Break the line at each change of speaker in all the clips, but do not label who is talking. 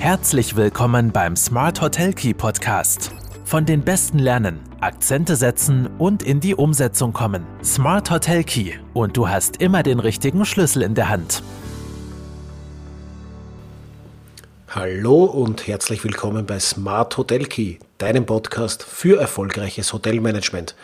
Herzlich willkommen beim Smart Hotel Key Podcast. Von den Besten lernen, Akzente setzen und in die Umsetzung kommen. Smart Hotel Key und du hast immer den richtigen Schlüssel in der Hand.
Hallo und herzlich willkommen bei Smart Hotel Key, deinem Podcast für erfolgreiches Hotelmanagement.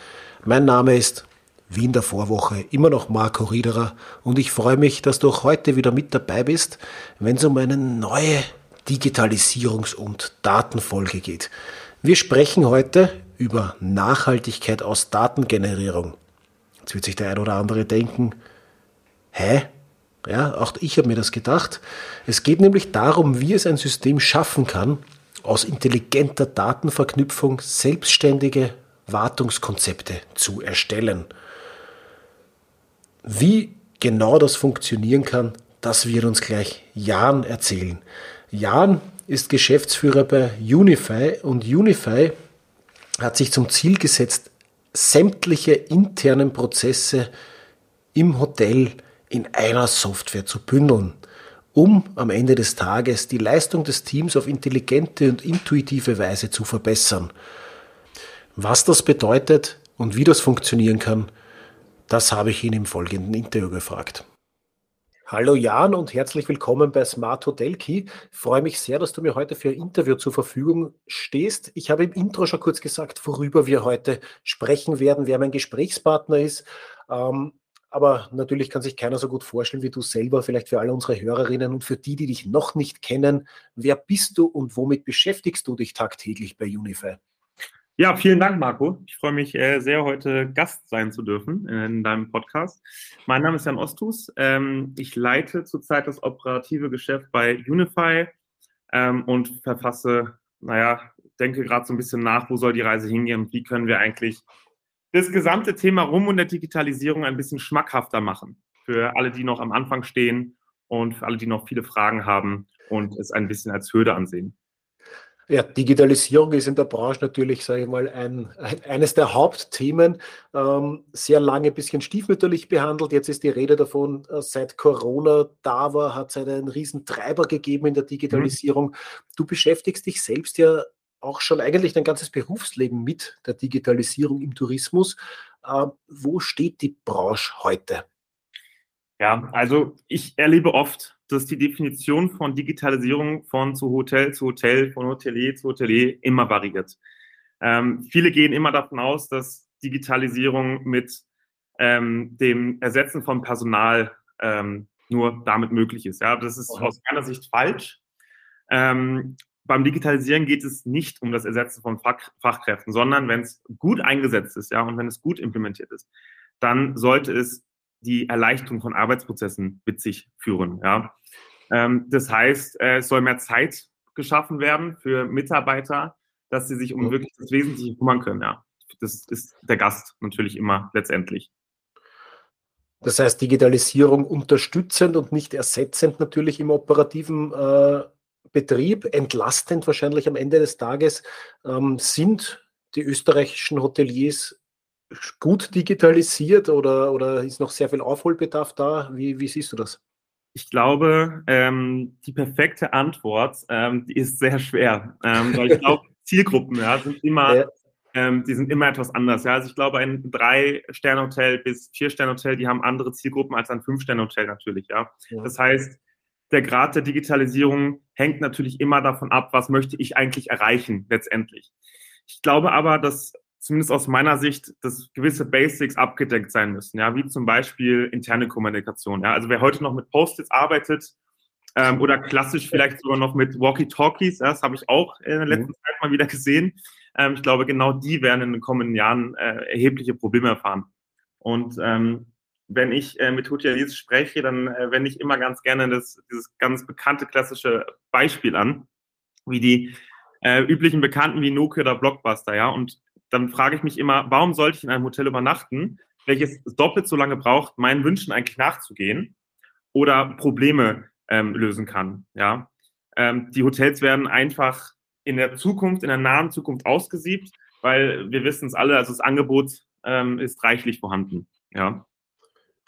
Mein Name ist wie in der Vorwoche immer noch Marco Riederer und ich freue mich, dass du auch heute wieder mit dabei bist, wenn es um eine neue Digitalisierungs- und Datenfolge geht. Wir sprechen heute über Nachhaltigkeit aus Datengenerierung. Jetzt wird sich der ein oder andere denken, hä? Ja, auch ich habe mir das gedacht. Es geht nämlich darum, wie es ein System schaffen kann, aus intelligenter Datenverknüpfung selbstständige Wartungskonzepte zu erstellen. Wie genau das funktionieren kann, das wird uns gleich Jan erzählen. Jan ist Geschäftsführer bei Unify und Unify hat sich zum Ziel gesetzt, sämtliche internen Prozesse im Hotel in einer Software zu bündeln, um am Ende des Tages die Leistung des Teams auf intelligente und intuitive Weise zu verbessern. Was das bedeutet und wie das funktionieren kann, das habe ich ihn im folgenden Interview gefragt. Hallo Jan und herzlich willkommen bei Smart Hotel Key. Freue mich sehr, dass du mir heute für ein Interview zur Verfügung stehst. Ich habe im Intro schon kurz gesagt, worüber wir heute sprechen werden, wer mein Gesprächspartner ist. Ähm, aber natürlich kann sich keiner so gut vorstellen wie du selber, vielleicht für alle unsere Hörerinnen und für die, die dich noch nicht kennen. Wer bist du und womit beschäftigst du dich tagtäglich bei Unify?
Ja, vielen Dank, Marco. Ich freue mich äh, sehr, heute Gast sein zu dürfen in deinem Podcast. Mein Name ist Jan Ostus. Ähm, ich leite zurzeit das operative Geschäft bei Unify ähm, und verfasse, naja, denke gerade so ein bisschen nach, wo soll die Reise hingehen und wie können wir eigentlich das gesamte Thema rum und der Digitalisierung ein bisschen schmackhafter machen. Für alle, die noch am Anfang stehen und für alle, die noch viele Fragen haben und es ein bisschen als Hürde ansehen.
Ja, Digitalisierung ist in der Branche natürlich, sage ich mal, ein, ein, eines der Hauptthemen. Ähm, sehr lange ein bisschen stiefmütterlich behandelt. Jetzt ist die Rede davon, äh, seit Corona da war, hat es einen riesen Treiber gegeben in der Digitalisierung. Mhm. Du beschäftigst dich selbst ja auch schon eigentlich dein ganzes Berufsleben mit der Digitalisierung im Tourismus. Äh, wo steht die Branche heute?
Ja, also ich erlebe oft, dass die Definition von Digitalisierung von zu Hotel zu Hotel, von Hotelier zu Hotelier immer variiert. Ähm, viele gehen immer davon aus, dass Digitalisierung mit ähm, dem Ersetzen von Personal ähm, nur damit möglich ist. Ja, das ist aus meiner Sicht falsch. Ähm, beim Digitalisieren geht es nicht um das Ersetzen von Fach Fachkräften, sondern wenn es gut eingesetzt ist, ja, und wenn es gut implementiert ist, dann sollte es die Erleichterung von Arbeitsprozessen mit sich führen. Ja. Ähm, das heißt, äh, es soll mehr Zeit geschaffen werden für Mitarbeiter, dass sie sich um wirklich das Wesentliche kümmern können. Ja. Das ist der Gast natürlich immer letztendlich.
Das heißt, Digitalisierung unterstützend und nicht ersetzend natürlich im operativen äh, Betrieb, entlastend wahrscheinlich am Ende des Tages, ähm, sind die österreichischen Hoteliers gut digitalisiert oder, oder ist noch sehr viel Aufholbedarf da? Wie, wie siehst du das?
Ich glaube, ähm, die perfekte Antwort, ähm, die ist sehr schwer. Ähm, weil ich glaube, Zielgruppen ja, sind immer, ja. Ähm, die sind immer etwas anders. Ja? Also ich glaube, ein Drei-Sterne-Hotel bis Vier-Sterne-Hotel, die haben andere Zielgruppen als ein Fünf-Sterne-Hotel natürlich. Ja? ja? Das heißt, der Grad der Digitalisierung hängt natürlich immer davon ab, was möchte ich eigentlich erreichen letztendlich. Ich glaube aber, dass zumindest aus meiner Sicht, dass gewisse Basics abgedeckt sein müssen, ja, wie zum Beispiel interne Kommunikation. Ja. Also wer heute noch mit Post-its arbeitet ähm, oder klassisch vielleicht sogar noch mit Walkie-Talkies, ja, das habe ich auch in der letzten mhm. Zeit mal wieder gesehen. Ähm, ich glaube, genau die werden in den kommenden Jahren äh, erhebliche Probleme erfahren. Und ähm, wenn ich äh, mit Hoteliers spreche, dann äh, wende ich immer ganz gerne das, dieses ganz bekannte klassische Beispiel an, wie die äh, üblichen Bekannten wie Nokia oder Blockbuster, ja. Und dann frage ich mich immer, warum sollte ich in einem Hotel übernachten, welches doppelt so lange braucht, meinen Wünschen eigentlich nachzugehen oder Probleme ähm, lösen kann. Ja? Ähm, die Hotels werden einfach in der Zukunft, in der nahen Zukunft ausgesiebt, weil wir wissen es alle, also das Angebot ähm, ist reichlich vorhanden. Ja.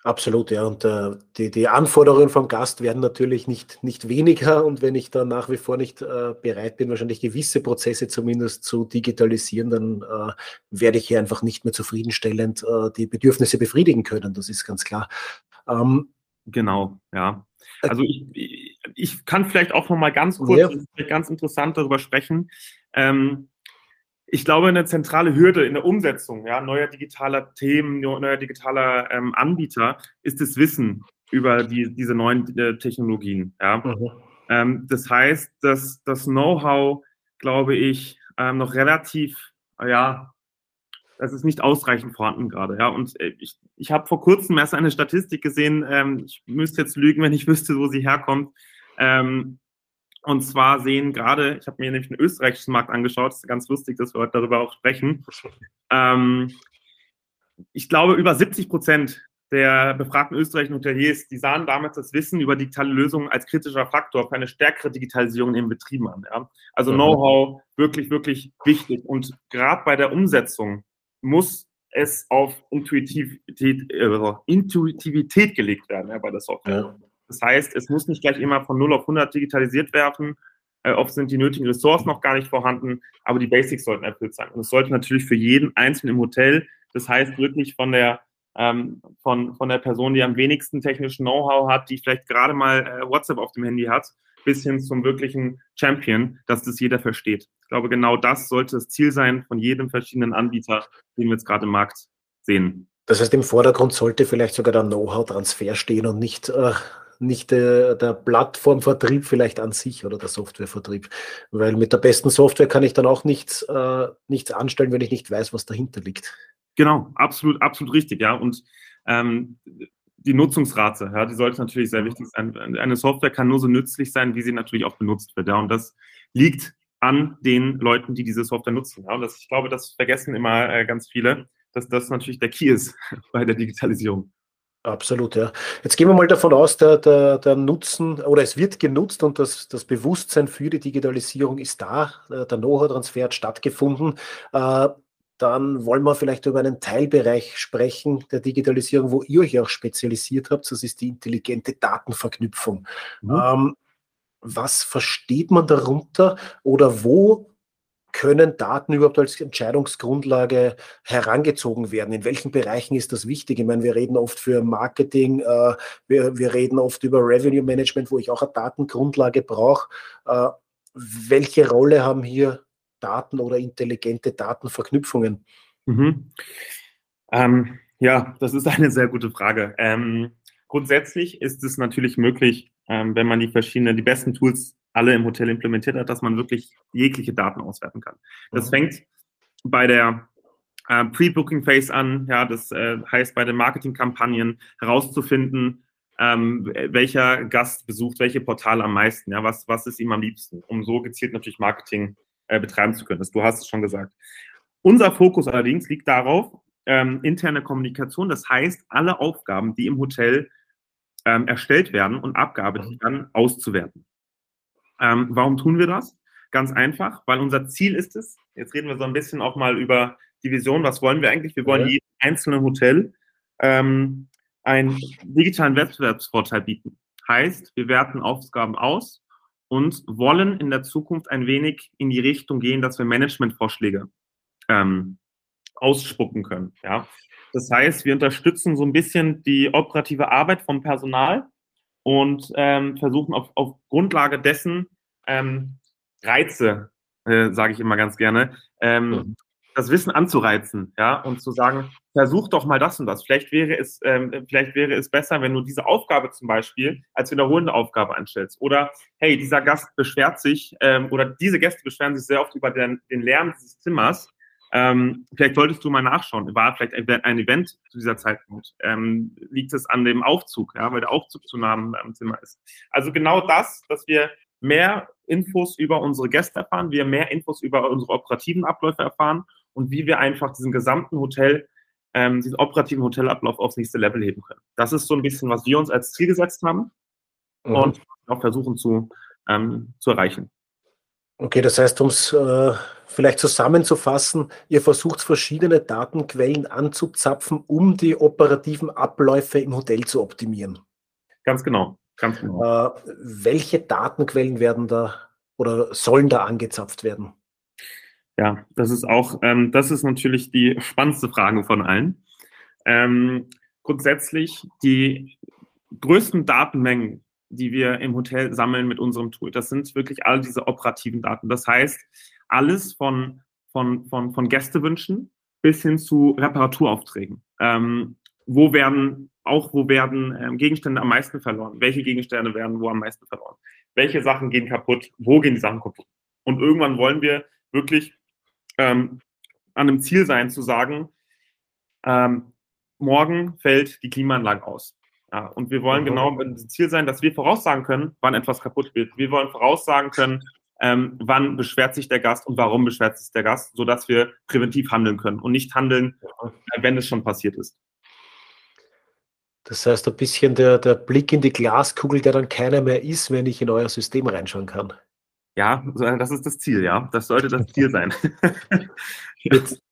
Absolut, ja. Und äh, die, die Anforderungen vom Gast werden natürlich nicht, nicht weniger. Und wenn ich da nach wie vor nicht äh, bereit bin, wahrscheinlich gewisse Prozesse zumindest zu digitalisieren, dann äh, werde ich hier einfach nicht mehr zufriedenstellend äh, die Bedürfnisse befriedigen können. Das ist ganz klar.
Ähm, genau, ja. Also ich, ich kann vielleicht auch noch mal ganz kurz, ja. ganz interessant darüber sprechen. Ähm, ich glaube, eine zentrale Hürde in der Umsetzung ja, neuer digitaler Themen, neuer digitaler ähm, Anbieter ist das Wissen über die, diese neuen äh, Technologien. Ja. Mhm. Ähm, das heißt, dass das Know-how, glaube ich, ähm, noch relativ, ja, das ist nicht ausreichend vorhanden gerade. Ja. Und äh, ich, ich habe vor kurzem erst eine Statistik gesehen, ähm, ich müsste jetzt lügen, wenn ich wüsste, wo sie herkommt. Ähm, und zwar sehen gerade, ich habe mir nämlich den österreichischen Markt angeschaut, es ist ganz lustig, dass wir heute darüber auch sprechen. Ähm, ich glaube, über 70 Prozent der befragten österreichischen Hoteliers, die sahen damals das Wissen über digitale Lösungen als kritischer Faktor für eine stärkere Digitalisierung in den Betrieben an. Ja? Also Know-how wirklich, wirklich wichtig. Und gerade bei der Umsetzung muss es auf Intuitivität, äh, Intuitivität gelegt werden ja, bei der Software. Ja. Das heißt, es muss nicht gleich immer von 0 auf 100 digitalisiert werden. Äh, oft sind die nötigen Ressourcen noch gar nicht vorhanden, aber die Basics sollten erfüllt sein. Und es sollte natürlich für jeden Einzelnen im Hotel, das heißt wirklich von der, ähm, von, von der Person, die am wenigsten technischen Know-how hat, die vielleicht gerade mal äh, WhatsApp auf dem Handy hat, bis hin zum wirklichen Champion, dass das jeder versteht. Ich glaube, genau das sollte das Ziel sein von jedem verschiedenen Anbieter, den wir jetzt gerade im Markt sehen.
Das heißt, im Vordergrund sollte vielleicht sogar der Know-how-Transfer stehen und nicht äh, nicht der, der Plattformvertrieb vielleicht an sich oder der Softwarevertrieb. Weil mit der besten Software kann ich dann auch nichts, äh, nichts anstellen, wenn ich nicht weiß, was dahinter liegt.
Genau, absolut, absolut richtig, ja. Und ähm, die Nutzungsrate, ja, die sollte natürlich sehr wichtig sein. Eine Software kann nur so nützlich sein, wie sie natürlich auch benutzt wird. Ja. Und das liegt an den Leuten, die diese Software nutzen. Ja. Und das, ich glaube, das vergessen immer äh, ganz viele, dass das natürlich der Key ist bei der Digitalisierung.
Absolut, ja. Jetzt gehen wir mal davon aus, der, der, der Nutzen oder es wird genutzt und das, das Bewusstsein für die Digitalisierung ist da, der Know-how-Transfer hat stattgefunden. Äh, dann wollen wir vielleicht über einen Teilbereich sprechen der Digitalisierung, wo ihr euch auch spezialisiert habt. Das ist die intelligente Datenverknüpfung. Mhm. Ähm, was versteht man darunter oder wo können Daten überhaupt als Entscheidungsgrundlage herangezogen werden? In welchen Bereichen ist das wichtig? Ich meine, wir reden oft für Marketing, äh, wir, wir reden oft über Revenue Management, wo ich auch eine Datengrundlage brauche. Äh, welche Rolle haben hier Daten oder intelligente Datenverknüpfungen?
Mhm. Ähm, ja, das ist eine sehr gute Frage. Ähm, grundsätzlich ist es natürlich möglich, ähm, wenn man die verschiedenen, die besten Tools alle im Hotel implementiert hat, dass man wirklich jegliche Daten auswerten kann. Das mhm. fängt bei der äh, Pre-Booking Phase an, ja, das äh, heißt bei den Marketingkampagnen herauszufinden, ähm, welcher Gast besucht welche Portale am meisten, ja, was, was ist ihm am liebsten, um so gezielt natürlich Marketing äh, betreiben zu können. Das, du hast es schon gesagt. Unser Fokus allerdings liegt darauf, ähm, interne Kommunikation, das heißt, alle Aufgaben, die im Hotel ähm, erstellt werden und abgearbeitet mhm. werden, auszuwerten. Ähm, warum tun wir das? Ganz einfach, weil unser Ziel ist es, jetzt reden wir so ein bisschen auch mal über die Vision, was wollen wir eigentlich? Wir wollen ja. jedem einzelnen Hotel ähm, einen digitalen Wettbewerbsvorteil bieten. Heißt, wir werten Aufgaben aus und wollen in der Zukunft ein wenig in die Richtung gehen, dass wir Managementvorschläge ähm, ausspucken können. Ja? Das heißt, wir unterstützen so ein bisschen die operative Arbeit vom Personal und ähm, versuchen auf, auf Grundlage dessen ähm, Reize, äh, sage ich immer ganz gerne, ähm, das Wissen anzureizen, ja, und zu sagen, versuch doch mal das und das. Vielleicht wäre es, ähm, vielleicht wäre es besser, wenn du diese Aufgabe zum Beispiel als wiederholende Aufgabe anstellst. Oder hey, dieser Gast beschwert sich ähm, oder diese Gäste beschweren sich sehr oft über den, den Lärm dieses Zimmers. Ähm, vielleicht solltest du mal nachschauen. War vielleicht ein Event zu dieser Zeitpunkt? Ähm, liegt es an dem Aufzug, ja, weil der Aufzug zu nah am Zimmer ist? Also genau das, dass wir mehr Infos über unsere Gäste erfahren, wir mehr Infos über unsere operativen Abläufe erfahren und wie wir einfach diesen gesamten Hotel, ähm, diesen operativen Hotelablauf aufs nächste Level heben können. Das ist so ein bisschen, was wir uns als Ziel gesetzt haben mhm. und auch versuchen zu, ähm, zu erreichen.
Okay, das heißt, um es äh, vielleicht zusammenzufassen, ihr versucht verschiedene Datenquellen anzuzapfen, um die operativen Abläufe im Hotel zu optimieren.
Ganz genau, ganz genau.
Äh, welche Datenquellen werden da oder sollen da angezapft werden?
Ja, das ist auch, ähm, das ist natürlich die spannendste Frage von allen. Ähm, grundsätzlich die größten Datenmengen, die wir im Hotel sammeln mit unserem Tool, das sind wirklich all diese operativen Daten. Das heißt, alles von, von, von, von Gästewünschen bis hin zu Reparaturaufträgen. Ähm, wo werden, auch wo werden ähm, Gegenstände am meisten verloren? Welche Gegenstände werden wo am meisten verloren? Welche Sachen gehen kaputt? Wo gehen die Sachen kaputt? Und irgendwann wollen wir wirklich ähm, an einem Ziel sein, zu sagen, ähm, morgen fällt die Klimaanlage aus. Ja, und wir wollen mhm. genau mit Ziel sein, dass wir voraussagen können, wann etwas kaputt wird. Wir wollen voraussagen können, ähm, wann beschwert sich der Gast und warum beschwert sich der Gast, sodass wir präventiv handeln können und nicht handeln, äh, wenn es schon passiert ist.
Das heißt, ein bisschen der, der Blick in die Glaskugel, der dann keiner mehr ist, wenn ich in euer System reinschauen kann.
Ja, das ist das Ziel, ja. Das sollte das Ziel sein.
jetzt,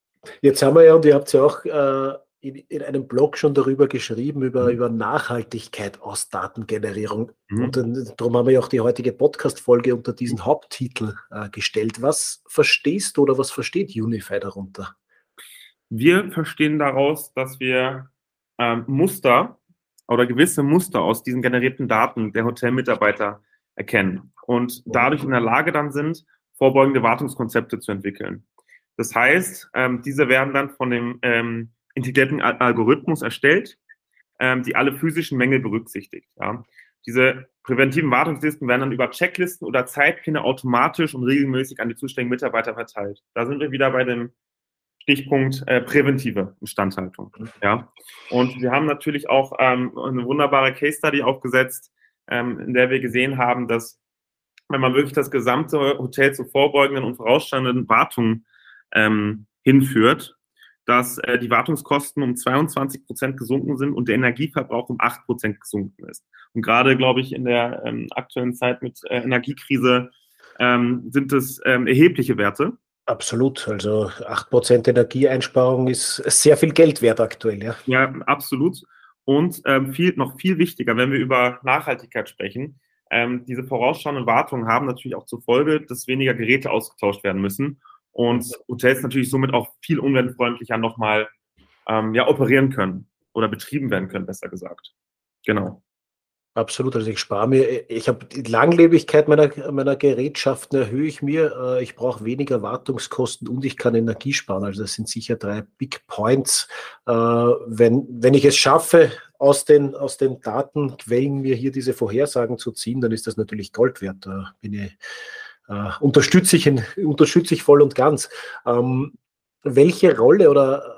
jetzt haben wir ja, und ihr habt ja auch äh, in, in, einem Blog schon darüber geschrieben, über, mhm. über Nachhaltigkeit aus Datengenerierung. Mhm. Und dann, darum haben wir ja auch die heutige Podcast-Folge unter diesen Haupttitel äh, gestellt. Was verstehst du oder was versteht Unify darunter?
Wir verstehen daraus, dass wir ähm, Muster oder gewisse Muster aus diesen generierten Daten der Hotelmitarbeiter erkennen und dadurch in der Lage dann sind, vorbeugende Wartungskonzepte zu entwickeln. Das heißt, ähm, diese werden dann von dem ähm, intelligenten Algorithmus erstellt, ähm, die alle physischen Mängel berücksichtigt. Ja. Diese präventiven Wartungslisten werden dann über Checklisten oder Zeitpläne automatisch und regelmäßig an die zuständigen Mitarbeiter verteilt. Da sind wir wieder bei dem Stichpunkt äh, präventive Instandhaltung. Ja. Und wir haben natürlich auch ähm, eine wunderbare Case Study aufgesetzt, ähm, in der wir gesehen haben, dass wenn man wirklich das gesamte Hotel zu vorbeugenden und vorausstehenden Wartungen ähm, hinführt, dass äh, die Wartungskosten um 22 Prozent gesunken sind und der Energieverbrauch um 8 Prozent gesunken ist. Und gerade, glaube ich, in der ähm, aktuellen Zeit mit äh, Energiekrise ähm, sind es ähm, erhebliche Werte.
Absolut. Also 8 Prozent Energieeinsparung ist sehr viel Geld wert aktuell. Ja,
ja absolut. Und ähm, viel, noch viel wichtiger, wenn wir über Nachhaltigkeit sprechen, ähm, diese vorausschauenden Wartungen haben natürlich auch zur Folge, dass weniger Geräte ausgetauscht werden müssen und Hotels natürlich somit auch viel umweltfreundlicher nochmal ähm, ja, operieren können oder betrieben werden können, besser gesagt. Genau.
Absolut, also ich spare mir, ich habe die Langlebigkeit meiner, meiner Gerätschaften erhöhe ich mir, äh, ich brauche weniger Wartungskosten und ich kann Energie sparen. Also das sind sicher drei Big Points. Äh, wenn, wenn ich es schaffe, aus den, aus den Datenquellen mir hier diese Vorhersagen zu ziehen, dann ist das natürlich Gold wert. Da bin ich äh, unterstütze, ich, unterstütze ich voll und ganz. Ähm, welche Rolle oder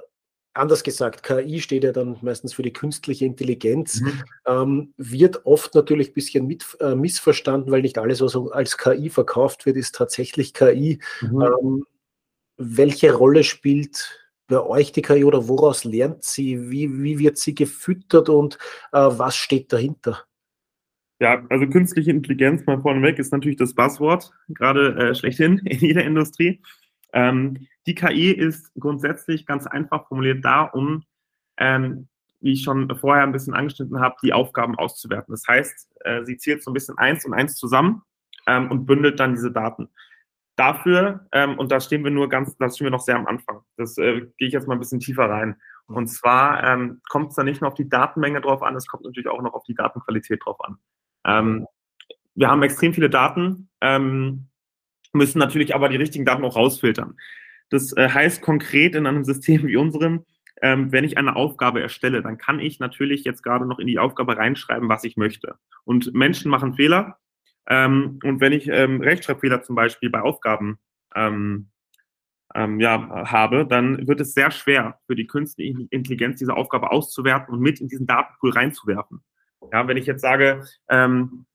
anders gesagt, KI steht ja dann meistens für die künstliche Intelligenz, mhm. ähm, wird oft natürlich ein bisschen mit, äh, missverstanden, weil nicht alles, was als KI verkauft wird, ist tatsächlich KI. Mhm. Ähm, welche Rolle spielt bei euch die KI oder woraus lernt sie? Wie, wie wird sie gefüttert und äh, was steht dahinter?
Ja, also künstliche Intelligenz mal vorneweg ist natürlich das Buzzword, gerade äh, schlechthin in jeder Industrie. Ähm, die KI ist grundsätzlich ganz einfach formuliert da, um, ähm, wie ich schon vorher ein bisschen angeschnitten habe, die Aufgaben auszuwerten. Das heißt, äh, sie zählt so ein bisschen eins und eins zusammen ähm, und bündelt dann diese Daten. Dafür, ähm, und da stehen wir nur ganz, da stehen wir noch sehr am Anfang. Das äh, gehe ich jetzt mal ein bisschen tiefer rein. Und zwar ähm, kommt es dann nicht nur auf die Datenmenge drauf an, es kommt natürlich auch noch auf die Datenqualität drauf an. Ähm, wir haben extrem viele Daten, ähm, müssen natürlich aber die richtigen Daten auch rausfiltern. Das äh, heißt konkret in einem System wie unserem, ähm, wenn ich eine Aufgabe erstelle, dann kann ich natürlich jetzt gerade noch in die Aufgabe reinschreiben, was ich möchte. Und Menschen machen Fehler. Ähm, und wenn ich ähm, Rechtschreibfehler zum Beispiel bei Aufgaben ähm, ähm, ja, habe, dann wird es sehr schwer für die künstliche Intelligenz, diese Aufgabe auszuwerten und mit in diesen Datenpool reinzuwerfen. Ja, wenn ich jetzt sage, ähm,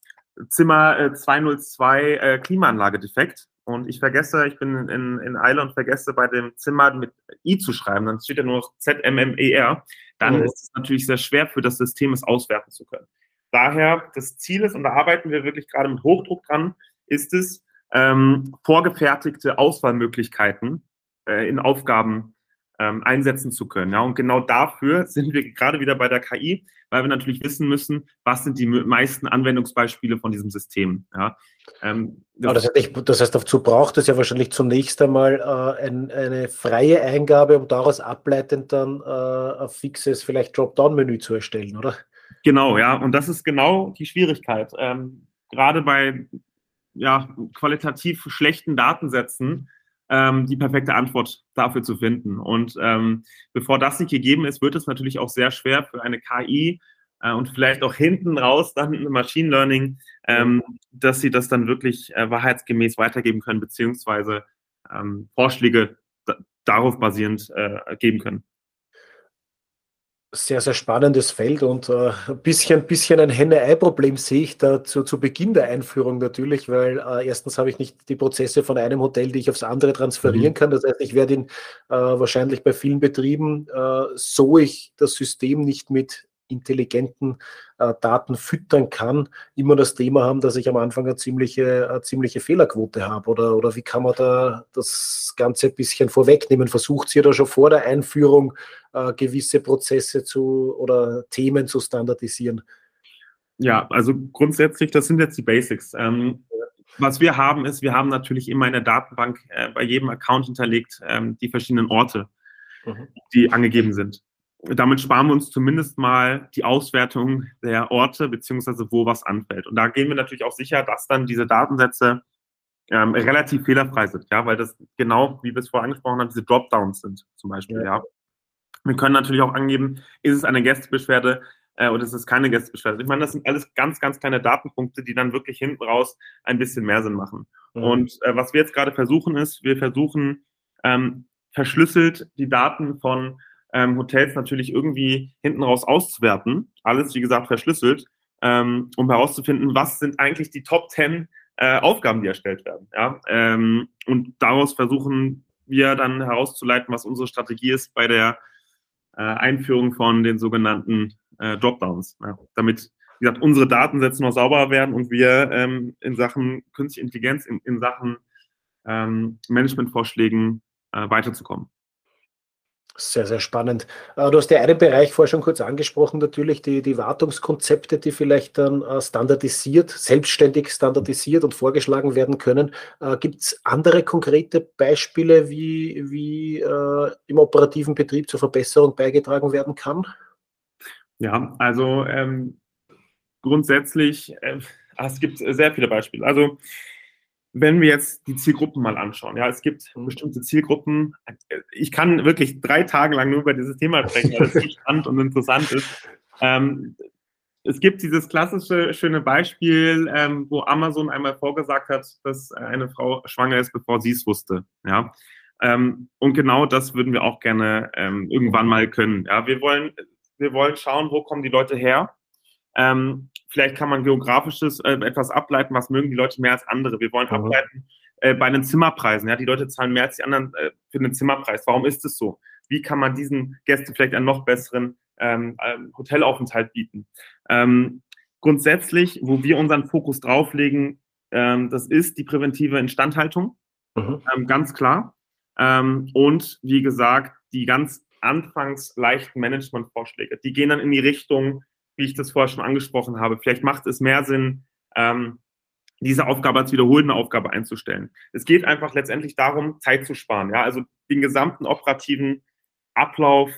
Zimmer äh, 202 äh, Klimaanlage defekt und ich vergesse, ich bin in, in Eile und vergesse bei dem Zimmer mit I zu schreiben, dann steht ja nur noch ZMMER, dann mhm. ist es natürlich sehr schwer für das System, es auswerten zu können. Daher das Ziel ist, und da arbeiten wir wirklich gerade mit Hochdruck dran, ist es, ähm, vorgefertigte Auswahlmöglichkeiten äh, in Aufgaben ähm, einsetzen zu können. Ja, und genau dafür sind wir gerade wieder bei der KI, weil wir natürlich wissen müssen, was sind die meisten Anwendungsbeispiele von diesem System. Ja,
ähm, das, das, heißt, das, heißt, dazu braucht es ja wahrscheinlich zunächst einmal äh, ein, eine freie Eingabe, um daraus ableitend dann äh, ein fixes, vielleicht Dropdown-Menü zu erstellen, oder?
Genau, ja, und das ist genau die Schwierigkeit. Ähm, gerade bei ja, qualitativ schlechten Datensätzen ähm, die perfekte Antwort dafür zu finden. Und ähm, bevor das nicht gegeben ist, wird es natürlich auch sehr schwer für eine KI äh, und vielleicht auch hinten raus dann Machine Learning, ähm, dass sie das dann wirklich äh, wahrheitsgemäß weitergeben können, beziehungsweise ähm, Vorschläge darauf basierend äh, geben können
sehr, sehr spannendes Feld und äh, ein bisschen, bisschen ein Henne-Ei-Problem sehe ich da zu, zu Beginn der Einführung natürlich, weil äh, erstens habe ich nicht die Prozesse von einem Hotel, die ich aufs andere transferieren mhm. kann. Das heißt, ich werde ihn äh, wahrscheinlich bei vielen Betrieben, äh, so ich das System nicht mit intelligenten äh, Daten füttern kann, immer das Thema haben, dass ich am Anfang eine ziemliche, eine ziemliche Fehlerquote habe? Oder, oder wie kann man da das Ganze ein bisschen vorwegnehmen? Versucht ihr da schon vor der Einführung äh, gewisse Prozesse zu oder Themen zu standardisieren?
Ja, also grundsätzlich, das sind jetzt die Basics. Ähm, was wir haben, ist, wir haben natürlich immer in der Datenbank äh, bei jedem Account hinterlegt ähm, die verschiedenen Orte, mhm. die angegeben sind damit sparen wir uns zumindest mal die Auswertung der Orte beziehungsweise wo was anfällt. Und da gehen wir natürlich auch sicher, dass dann diese Datensätze ähm, relativ fehlerfrei sind, ja, weil das genau, wie wir es vorher angesprochen haben, diese Dropdowns sind zum Beispiel, ja. ja. Wir können natürlich auch angeben, ist es eine Gästebeschwerde äh, oder ist es keine Gästebeschwerde. Ich meine, das sind alles ganz, ganz kleine Datenpunkte, die dann wirklich hinten raus ein bisschen mehr Sinn machen. Mhm. Und äh, was wir jetzt gerade versuchen ist, wir versuchen ähm, verschlüsselt die Daten von ähm, Hotels natürlich irgendwie hinten raus auszuwerten. Alles, wie gesagt, verschlüsselt, ähm, um herauszufinden, was sind eigentlich die Top 10 äh, Aufgaben, die erstellt werden. Ja? Ähm, und daraus versuchen wir dann herauszuleiten, was unsere Strategie ist bei der äh, Einführung von den sogenannten äh, Dropdowns. Ja? Damit, wie gesagt, unsere Datensätze noch sauberer werden und wir ähm, in Sachen künstliche Intelligenz, in, in Sachen ähm, Managementvorschlägen äh, weiterzukommen.
Sehr, sehr spannend. Äh, du hast ja einen Bereich vorher schon kurz angesprochen, natürlich die, die Wartungskonzepte, die vielleicht dann äh, standardisiert, selbstständig standardisiert und vorgeschlagen werden können. Äh, Gibt es andere konkrete Beispiele, wie, wie im operativen Betrieb zur Verbesserung beigetragen werden kann?
Ja, also ähm, grundsätzlich, äh, es gibt sehr viele Beispiele. Also wenn wir jetzt die Zielgruppen mal anschauen, ja, es gibt mhm. bestimmte Zielgruppen. Ich kann wirklich drei Tage lang nur über dieses Thema sprechen, weil es so spannend und interessant ist. Ähm, es gibt dieses klassische schöne Beispiel, ähm, wo Amazon einmal vorgesagt hat, dass eine Frau schwanger ist, bevor sie es wusste. Ja. Ähm, und genau das würden wir auch gerne ähm, irgendwann mal können. Ja, wir wollen, wir wollen schauen, wo kommen die Leute her ähm, vielleicht kann man geografisches äh, etwas ableiten, was mögen die Leute mehr als andere. Wir wollen mhm. ableiten äh, bei den Zimmerpreisen. Ja, die Leute zahlen mehr als die anderen äh, für den Zimmerpreis. Warum ist es so? Wie kann man diesen Gästen vielleicht einen noch besseren ähm, ähm, Hotelaufenthalt bieten? Ähm, grundsätzlich, wo wir unseren Fokus drauflegen, ähm, das ist die präventive Instandhaltung, mhm. ähm, ganz klar. Ähm, und wie gesagt, die ganz anfangs leichten Managementvorschläge, die gehen dann in die Richtung, wie ich das vorher schon angesprochen habe. Vielleicht macht es mehr Sinn, ähm, diese Aufgabe als wiederholende Aufgabe einzustellen. Es geht einfach letztendlich darum, Zeit zu sparen. Ja? Also den gesamten operativen Ablauf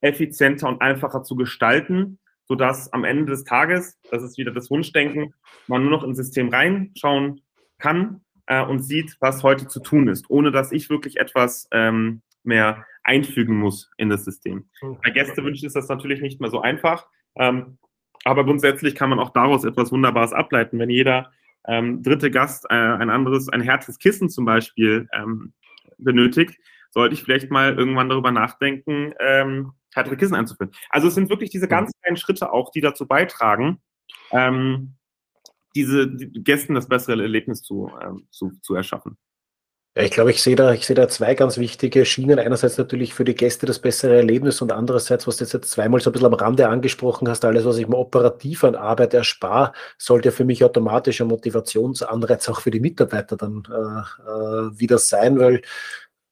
effizienter und einfacher zu gestalten, sodass am Ende des Tages, das ist wieder das Wunschdenken, man nur noch ins System reinschauen kann äh, und sieht, was heute zu tun ist, ohne dass ich wirklich etwas ähm, mehr einfügen muss in das System. Mhm. Bei Gästewünschen ist das natürlich nicht mehr so einfach. Ähm, aber grundsätzlich kann man auch daraus etwas Wunderbares ableiten. Wenn jeder ähm, dritte Gast äh, ein anderes, ein härtes Kissen zum Beispiel ähm, benötigt, sollte ich vielleicht mal irgendwann darüber nachdenken, ähm, härtere Kissen einzuführen. Also es sind wirklich diese ganz kleinen Schritte auch, die dazu beitragen, ähm, diese die Gästen das bessere Erlebnis zu, ähm, zu, zu erschaffen.
Ja, ich glaube, ich sehe da, ich sehe da zwei ganz wichtige Schienen. Einerseits natürlich für die Gäste das bessere Erlebnis und andererseits, was du jetzt zweimal so ein bisschen am Rande angesprochen hast, alles, was ich mir operativ an Arbeit erspare, sollte für mich automatisch ein Motivationsanreiz auch für die Mitarbeiter dann äh, äh, wieder sein, weil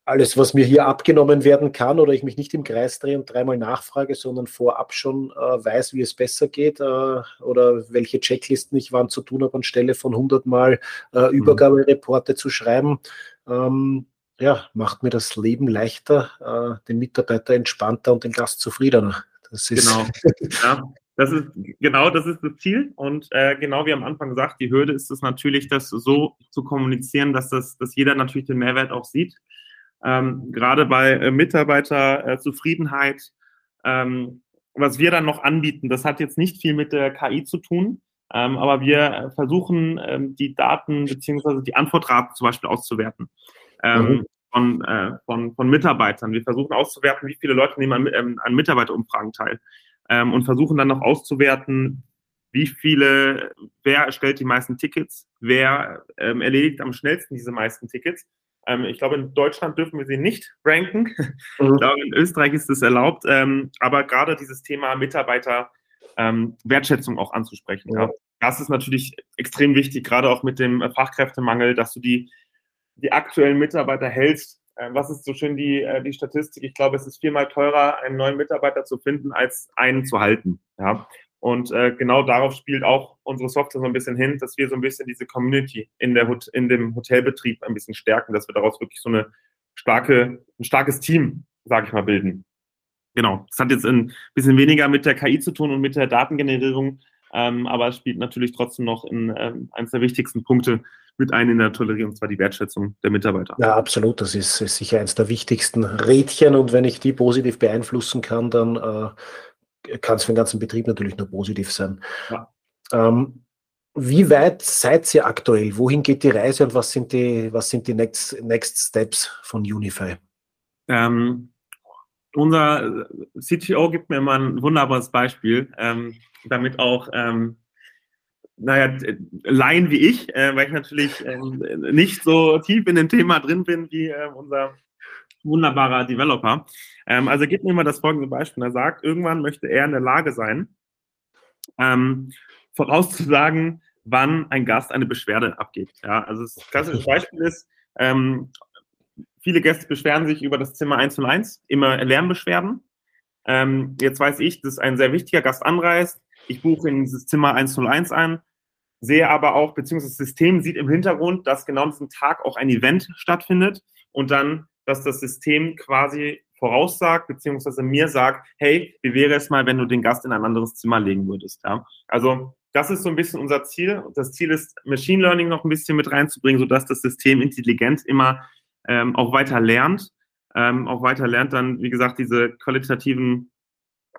alles, was mir hier abgenommen werden kann oder ich mich nicht im Kreis drehe und dreimal nachfrage, sondern vorab schon äh, weiß, wie es besser geht äh, oder welche Checklisten ich wann zu tun habe, anstelle von 100 Mal äh, mhm. Übergabereporte zu schreiben, ähm, ja, macht mir das Leben leichter, äh, den Mitarbeiter entspannter und den Gast zufriedener.
Das ist genau. ja, das ist genau das ist das Ziel und äh, genau wie am Anfang gesagt, die Hürde ist es natürlich, das so zu kommunizieren, dass das, dass jeder natürlich den Mehrwert auch sieht. Ähm, gerade bei äh, Mitarbeiterzufriedenheit, ähm, was wir dann noch anbieten, das hat jetzt nicht viel mit der KI zu tun, ähm, aber wir versuchen, ähm, die Daten beziehungsweise die Antwortraten zum Beispiel auszuwerten ähm, mhm. von, äh, von, von Mitarbeitern. Wir versuchen auszuwerten, wie viele Leute nehmen an, ähm, an Mitarbeiterumfragen teil ähm, und versuchen dann noch auszuwerten, wie viele, wer erstellt die meisten Tickets, wer ähm, erledigt am schnellsten diese meisten Tickets. Ähm, ich glaube, in Deutschland dürfen wir sie nicht ranken. Mhm. Ich glaube, in Österreich ist es erlaubt. Ähm, aber gerade dieses Thema Mitarbeiter ähm, Wertschätzung auch anzusprechen. Ja. Das ist natürlich extrem wichtig, gerade auch mit dem Fachkräftemangel, dass du die, die aktuellen Mitarbeiter hältst. Äh, was ist so schön die, äh, die Statistik? Ich glaube, es ist viermal teurer, einen neuen Mitarbeiter zu finden, als einen zu halten. Ja. Und äh, genau darauf spielt auch unsere Software so ein bisschen hin, dass wir so ein bisschen diese Community in, der, in dem Hotelbetrieb ein bisschen stärken, dass wir daraus wirklich so eine starke, ein starkes Team, sage ich mal, bilden. Genau. Das hat jetzt ein bisschen weniger mit der KI zu tun und mit der Datengenerierung, ähm, aber es spielt natürlich trotzdem noch in ähm, eines der wichtigsten Punkte mit ein in der Tolerierung, und zwar die Wertschätzung der Mitarbeiter.
Ja, absolut. Das ist, ist sicher eines der wichtigsten Rädchen und wenn ich die positiv beeinflussen kann, dann äh, kann es für den ganzen Betrieb natürlich nur positiv sein. Ja. Ähm, wie weit seid ihr aktuell? Wohin geht die Reise und was sind die, was sind die Next, Next Steps von Unify?
Ähm, unser CTO gibt mir immer ein wunderbares Beispiel, ähm, damit auch, ähm, naja, Laien wie ich, äh, weil ich natürlich äh, nicht so tief in dem Thema drin bin wie äh, unser wunderbarer Developer. Ähm, also gibt mir immer das folgende Beispiel. Er sagt, irgendwann möchte er in der Lage sein, ähm, vorauszusagen, wann ein Gast eine Beschwerde abgibt. Ja, also das klassische Beispiel ist, ähm, Viele Gäste beschweren sich über das Zimmer 101, immer Lärmbeschwerden. Ähm, jetzt weiß ich, dass ein sehr wichtiger Gast anreist. Ich buche in dieses Zimmer 101 ein, sehe aber auch, beziehungsweise das System sieht im Hintergrund, dass genau an diesem Tag auch ein Event stattfindet und dann, dass das System quasi voraussagt, beziehungsweise mir sagt, hey, wie wäre es mal, wenn du den Gast in ein anderes Zimmer legen würdest? Ja? Also das ist so ein bisschen unser Ziel. Das Ziel ist, Machine Learning noch ein bisschen mit reinzubringen, sodass das System intelligent immer ähm, auch weiter lernt, ähm, auch weiter lernt dann, wie gesagt, diese qualitativen,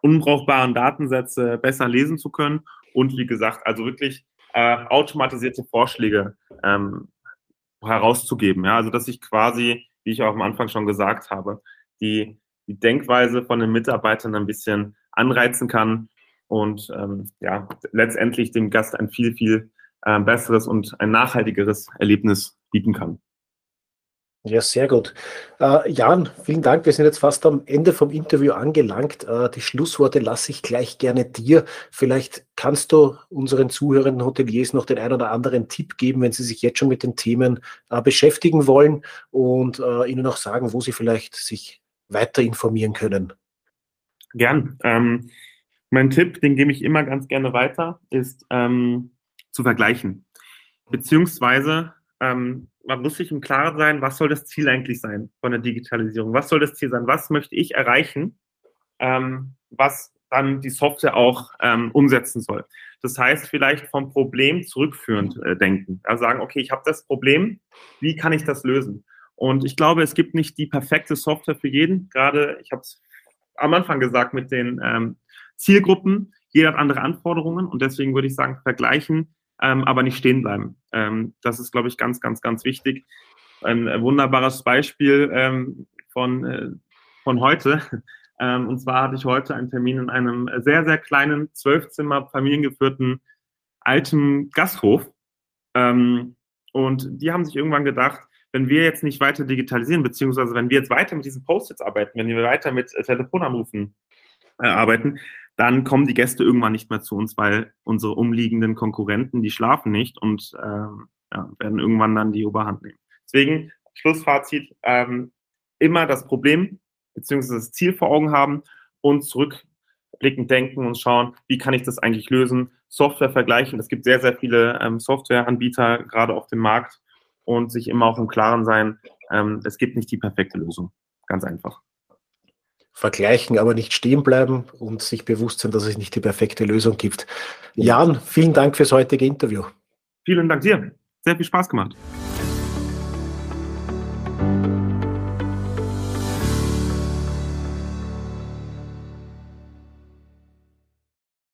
unbrauchbaren Datensätze besser lesen zu können und wie gesagt, also wirklich äh, automatisierte Vorschläge ähm, herauszugeben. Ja? Also dass ich quasi, wie ich auch am Anfang schon gesagt habe, die, die Denkweise von den Mitarbeitern ein bisschen anreizen kann und ähm, ja, letztendlich dem Gast ein viel, viel äh, besseres und ein nachhaltigeres Erlebnis bieten kann.
Ja, sehr gut. Äh, Jan, vielen Dank. Wir sind jetzt fast am Ende vom Interview angelangt. Äh, die Schlussworte lasse ich gleich gerne dir. Vielleicht kannst du unseren zuhörenden Hoteliers noch den einen oder anderen Tipp geben, wenn sie sich jetzt schon mit den Themen äh, beschäftigen wollen und äh, ihnen auch sagen, wo sie vielleicht sich weiter informieren können.
Gern. Ähm, mein Tipp, den gebe ich immer ganz gerne weiter, ist ähm, zu vergleichen. Beziehungsweise ähm, man muss sich im Klaren sein, was soll das Ziel eigentlich sein von der Digitalisierung? Was soll das Ziel sein? Was möchte ich erreichen, ähm, was dann die Software auch ähm, umsetzen soll? Das heißt, vielleicht vom Problem zurückführend äh, denken. Also sagen, okay, ich habe das Problem, wie kann ich das lösen? Und ich glaube, es gibt nicht die perfekte Software für jeden. Gerade, ich habe es am Anfang gesagt mit den ähm, Zielgruppen. Jeder hat andere Anforderungen und deswegen würde ich sagen, vergleichen ähm, aber nicht stehen bleiben. Ähm, das ist, glaube ich, ganz, ganz, ganz wichtig. Ein äh, wunderbares Beispiel ähm, von, äh, von heute. Ähm, und zwar hatte ich heute einen Termin in einem sehr, sehr kleinen, zwölfzimmer familiengeführten alten Gasthof. Ähm, und die haben sich irgendwann gedacht, wenn wir jetzt nicht weiter digitalisieren, beziehungsweise wenn wir jetzt weiter mit diesen Post-its arbeiten, wenn wir weiter mit äh, Telefonanrufen äh, arbeiten, dann kommen die Gäste irgendwann nicht mehr zu uns, weil unsere umliegenden Konkurrenten, die schlafen nicht und äh, ja, werden irgendwann dann die Oberhand nehmen. Deswegen, Schlussfazit, ähm, immer das Problem beziehungsweise das Ziel vor Augen haben und zurückblickend denken und schauen, wie kann ich das eigentlich lösen, Software vergleichen. Es gibt sehr, sehr viele ähm, Softwareanbieter gerade auf dem Markt und sich immer auch im Klaren sein, ähm, es gibt nicht die perfekte Lösung. Ganz einfach.
Vergleichen, aber nicht stehen bleiben und sich bewusst sein, dass es nicht die perfekte Lösung gibt. Jan, vielen Dank fürs heutige Interview.
Vielen Dank dir. Sehr viel Spaß gemacht.